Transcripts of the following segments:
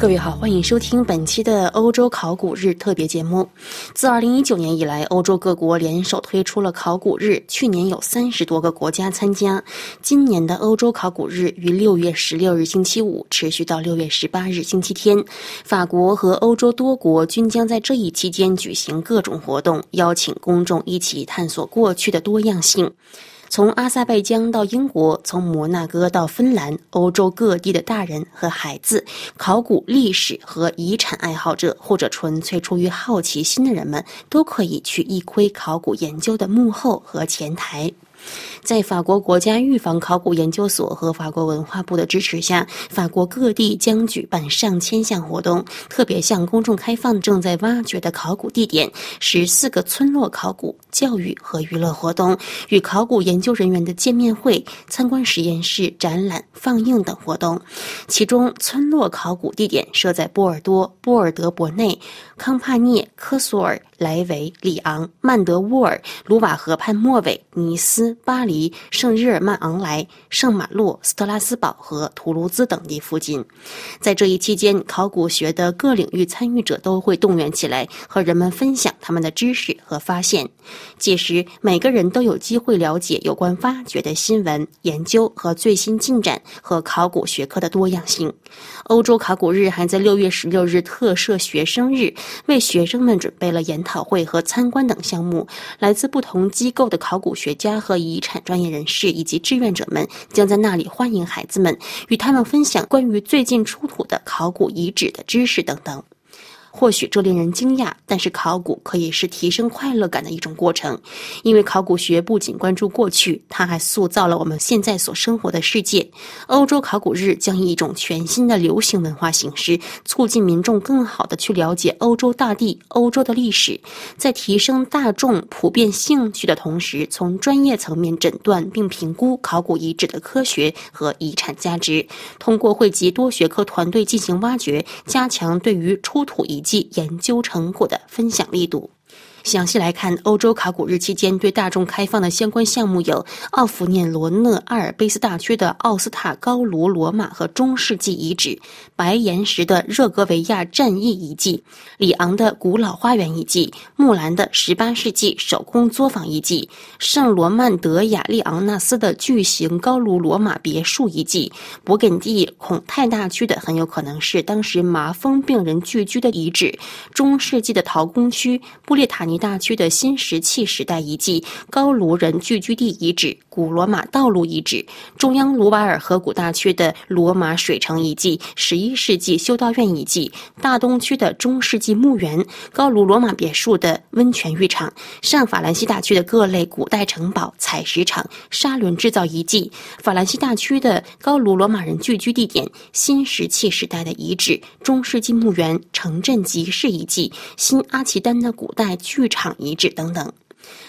各位好，欢迎收听本期的欧洲考古日特别节目。自2019年以来，欧洲各国联手推出了考古日，去年有三十多个国家参加。今年的欧洲考古日于六月十六日星期五持续到六月十八日星期天。法国和欧洲多国均将在这一期间举行各种活动，邀请公众一起探索过去的多样性。从阿塞拜疆到英国，从摩纳哥到芬兰，欧洲各地的大人和孩子、考古历史和遗产爱好者，或者纯粹出于好奇心的人们，都可以去一窥考古研究的幕后和前台。在法国国家预防考古研究所和法国文化部的支持下，法国各地将举办上千项活动，特别向公众开放正在挖掘的考古地点，十四个村落考古、教育和娱乐活动，与考古研究人员的见面会、参观实验室、展览、放映等活动。其中，村落考古地点设在波尔多、波尔德伯内、康帕涅、科索尔。莱维、里昂、曼德沃尔、卢瓦河畔末尾、尼斯、巴黎、圣日耳曼昂莱、圣马洛、斯特拉斯堡和图卢兹等地附近。在这一期间，考古学的各领域参与者都会动员起来，和人们分享他们的知识和发现。届时，每个人都有机会了解有关发掘的新闻、研究和最新进展，和考古学科的多样性。欧洲考古日还在六月十六日特设学生日，为学生们准备了研讨。考会和参观等项目，来自不同机构的考古学家和遗产专业人士以及志愿者们将在那里欢迎孩子们，与他们分享关于最近出土的考古遗址的知识等等。或许这令人惊讶，但是考古可以是提升快乐感的一种过程，因为考古学不仅关注过去，它还塑造了我们现在所生活的世界。欧洲考古日将以一种全新的流行文化形式，促进民众更好地去了解欧洲大地、欧洲的历史，在提升大众普遍兴趣的同时，从专业层面诊断并评估考古遗址的科学和遗产价值，通过汇集多学科团队进行挖掘，加强对于出土遗及研究成果的分享力度。详细来看，欧洲考古日期间对大众开放的相关项目有：奥弗涅罗讷阿尔卑斯大区的奥斯塔高卢罗马和中世纪遗址，白岩石的热格维亚战役遗迹，里昂的古老花园遗迹，木兰的十八世纪手工作坊遗迹，圣罗曼德雅利昂纳斯的巨型高卢罗马别墅遗迹，勃艮第孔泰大区的很有可能是当时麻风病人聚居的遗址，中世纪的陶工区布列塔尼大区的新石器时代遗迹、高卢人聚居地遗址、古罗马道路遗址、中央卢瓦尔河谷大区的罗马水城遗迹、十一世纪修道院遗迹、大东区的中世纪墓园、高卢罗马别墅的温泉浴场、上法兰西大区的各类古代城堡、采石场、砂轮制造遗迹、法兰西大区的高卢罗马人聚居地点、新石器时代的遗址、中世纪墓园、城镇集市遗迹、新阿奇丹的古代剧场遗址等等。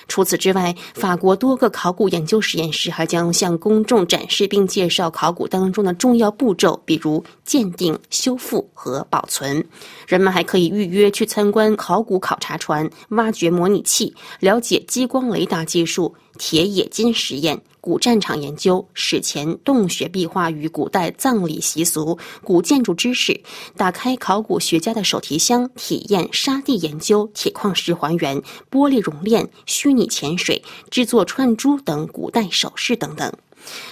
除此之外，法国多个考古研究实验室还将向公众展示并介绍考古当中的重要步骤，比如鉴定、修复和保存。人们还可以预约去参观考古考察船、挖掘模拟器，了解激光雷达技术、铁冶金实验。古战场研究、史前洞穴壁画与古代葬礼习俗、古建筑知识，打开考古学家的手提箱，体验沙地研究、铁矿石还原、玻璃熔炼、虚拟潜水、制作串珠等古代首饰等等。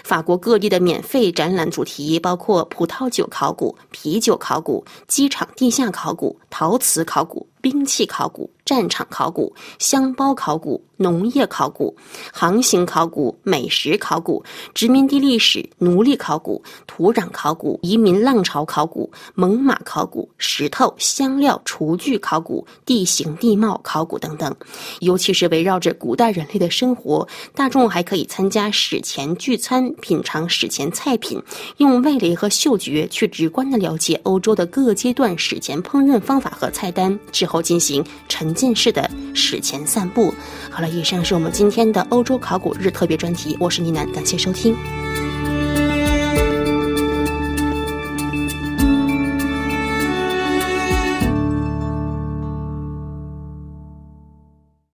法国各地的免费展览主题包括葡萄酒考古、啤酒考古、机场地下考古、陶瓷考古。兵器考古、战场考古、箱包考古、农业考古、航行考古、美食考古、殖民地历史、奴隶考古、土壤考古、移民浪潮考古、猛犸考古、石头、香料、厨具考古、地形地貌考古等等。尤其是围绕着古代人类的生活，大众还可以参加史前聚餐，品尝史前菜品，用味蕾和嗅觉去直观地了解欧洲的各阶段史前烹饪方法和菜单。后进行沉浸式的史前散步。好了，以上是我们今天的欧洲考古日特别专题。我是倪楠，感谢收听。